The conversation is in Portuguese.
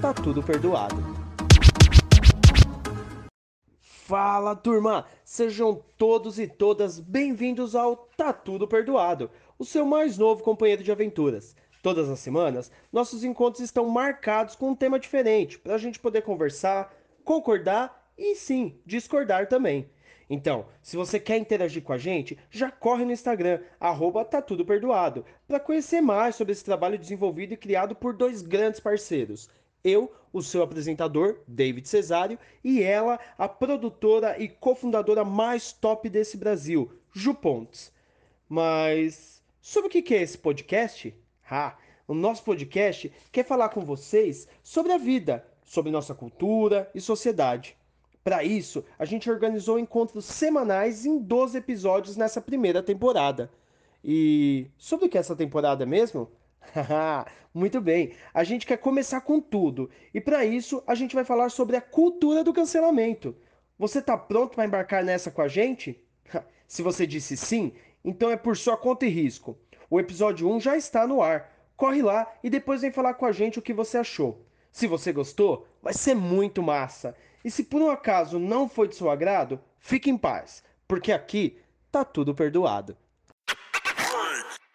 tá tudo perdoado. Fala turma, sejam todos e todas bem-vindos ao Tá Tudo Perdoado, o seu mais novo companheiro de aventuras. Todas as semanas, nossos encontros estão marcados com um tema diferente, para a gente poder conversar, concordar e sim, discordar também. Então, se você quer interagir com a gente, já corre no Instagram, arroba tá tudo perdoado, para conhecer mais sobre esse trabalho desenvolvido e criado por dois grandes parceiros. Eu, o seu apresentador, David Cesário, e ela, a produtora e cofundadora mais top desse Brasil, Ju Pontes. Mas sobre o que é esse podcast? Ah, o nosso podcast quer falar com vocês sobre a vida, sobre nossa cultura e sociedade. Para isso, a gente organizou encontros semanais em 12 episódios nessa primeira temporada. E sobre o que é essa temporada mesmo? Muito bem, a gente quer começar com tudo. E para isso, a gente vai falar sobre a cultura do cancelamento. Você está pronto para embarcar nessa com a gente? Se você disse sim, então é por sua conta e risco. O episódio 1 já está no ar. Corre lá e depois vem falar com a gente o que você achou. Se você gostou, vai ser muito massa. E se por um acaso não foi de seu agrado, fique em paz, porque aqui tá tudo perdoado.